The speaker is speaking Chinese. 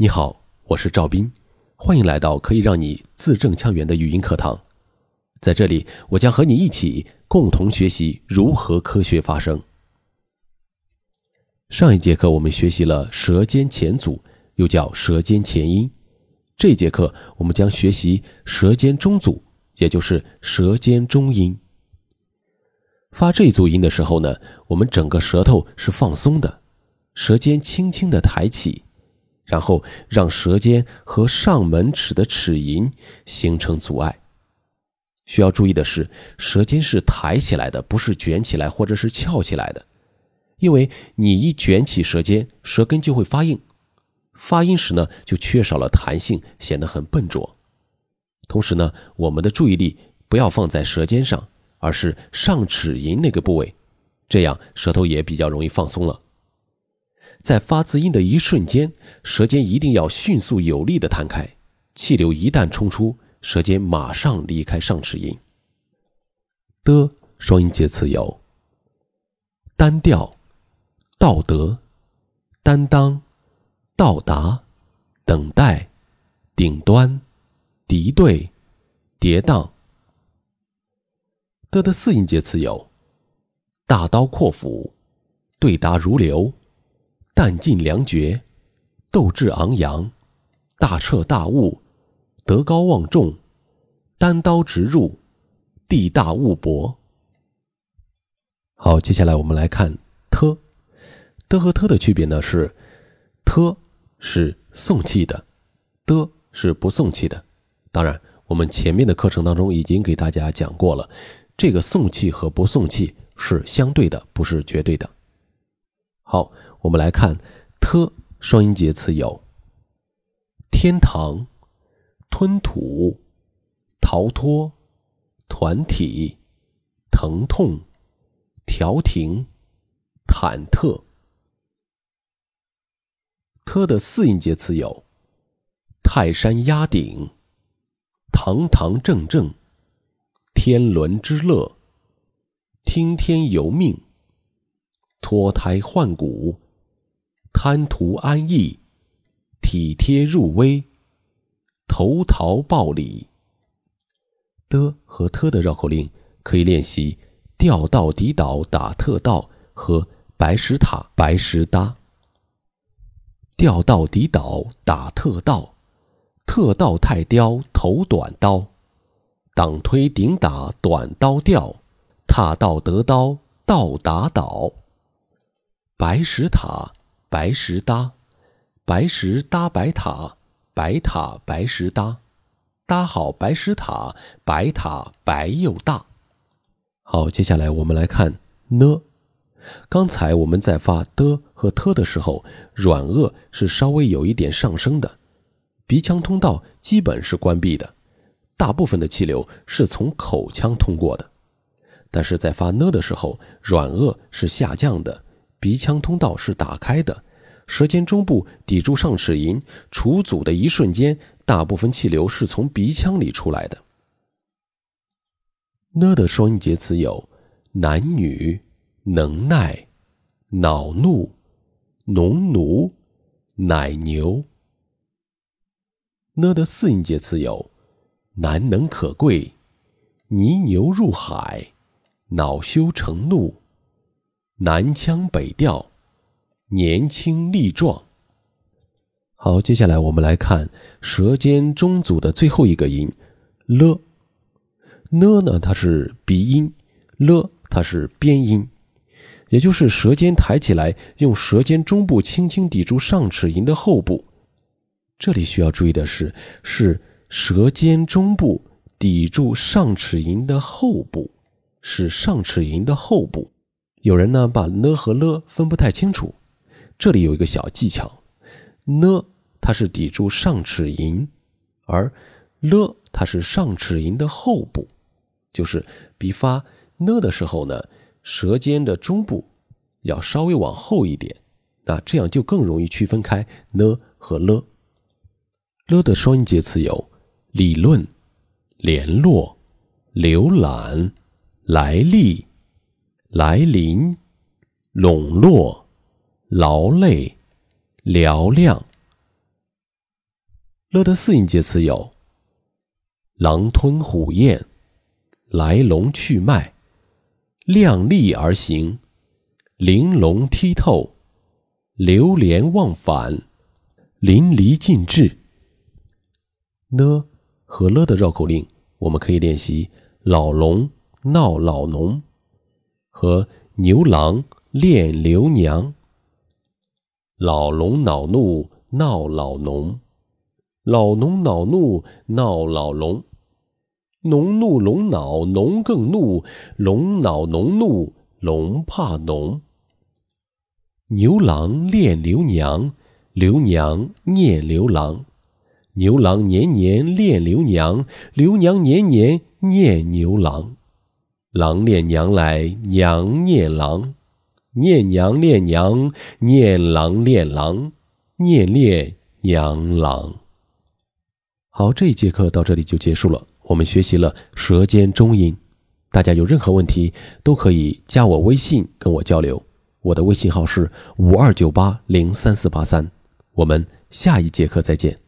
你好，我是赵斌，欢迎来到可以让你字正腔圆的语音课堂。在这里，我将和你一起共同学习如何科学发声。上一节课我们学习了舌尖前阻，又叫舌尖前音。这节课我们将学习舌尖中阻，也就是舌尖中音。发这组音的时候呢，我们整个舌头是放松的，舌尖轻轻的抬起。然后让舌尖和上门齿的齿龈形成阻碍。需要注意的是，舌尖是抬起来的，不是卷起来或者是翘起来的。因为你一卷起舌尖，舌根就会发硬，发音时呢就缺少了弹性，显得很笨拙。同时呢，我们的注意力不要放在舌尖上，而是上齿龈那个部位，这样舌头也比较容易放松了。在发字音的一瞬间，舌尖一定要迅速有力的弹开，气流一旦冲出，舌尖马上离开上齿龈。的双音节词有：单调、道德、担当、到达、等待、顶端、敌对、跌宕。的的四音节词有：大刀阔斧、对答如流。弹尽粮绝，斗志昂扬，大彻大悟，德高望重，单刀直入，地大物博。好，接下来我们来看特，的和特的区别呢是，特是送气的，的是不送气的。当然，我们前面的课程当中已经给大家讲过了，这个送气和不送气是相对的，不是绝对的。好。我们来看，t 双音节词有：天堂、吞吐、逃脱、团体、疼痛、调停、忐忑。t 的四音节词有：泰山压顶、堂堂正正、天伦之乐、听天由命、脱胎换骨。贪图安逸，体贴入微，投桃报李。的和特的绕口令可以练习：调到底倒打特道和白石塔白石搭。调到底倒打特道，特道太刁头短刀，挡推顶打短刀吊，踏到得刀倒打倒。白石塔。白石搭，白石搭白塔，白塔白石搭，搭好白石塔，白塔白又大。好，接下来我们来看呢。刚才我们在发的和特的时候，软腭是稍微有一点上升的，鼻腔通道基本是关闭的，大部分的气流是从口腔通过的。但是在发呢的时候，软腭是下降的。鼻腔通道是打开的，舌尖中部抵住上齿龈，除阻的一瞬间，大部分气流是从鼻腔里出来的。呢的双音节词有：男女、能耐、恼怒、农奴、奶牛。呢的四音节词有：难能可贵、泥牛入海、恼羞成怒。南腔北调，年轻力壮。好，接下来我们来看舌尖中阻的最后一个音了。呢呢，它是鼻音；了，它是边音，也就是舌尖抬起来，用舌尖中部轻轻抵住上齿龈的后部。这里需要注意的是，是舌尖中部抵住上齿龈的后部，是上齿龈的后部。有人呢把呢和了分不太清楚，这里有一个小技巧，呢它是抵住上齿龈，而了它是上齿龈的后部，就是比发呢的时候呢，舌尖的中部要稍微往后一点，那这样就更容易区分开呢和了。了的双音节词有理论、联络、浏览、来历。来临，笼络，劳累，嘹亮。了的四音节词有：狼吞虎咽、来龙去脉、量力而行、玲珑剔透、流连忘返、淋漓尽致。呢和了的绕口令，我们可以练习“老龙闹老农”和“牛郎恋刘娘”。老龙恼怒闹老农，老农恼怒闹老龙，农怒龙恼农更怒，龙恼农怒龙怕农。牛郎恋刘娘，刘娘念刘郎。牛郎年年恋刘娘，刘娘年年念牛郎。郎恋娘来，娘念郎，念娘恋娘，念郎恋郎，念恋娘郎。好，这一节课到这里就结束了。我们学习了舌尖中音，大家有任何问题都可以加我微信跟我交流。我的微信号是五二九八零三四八三。我们下一节课再见。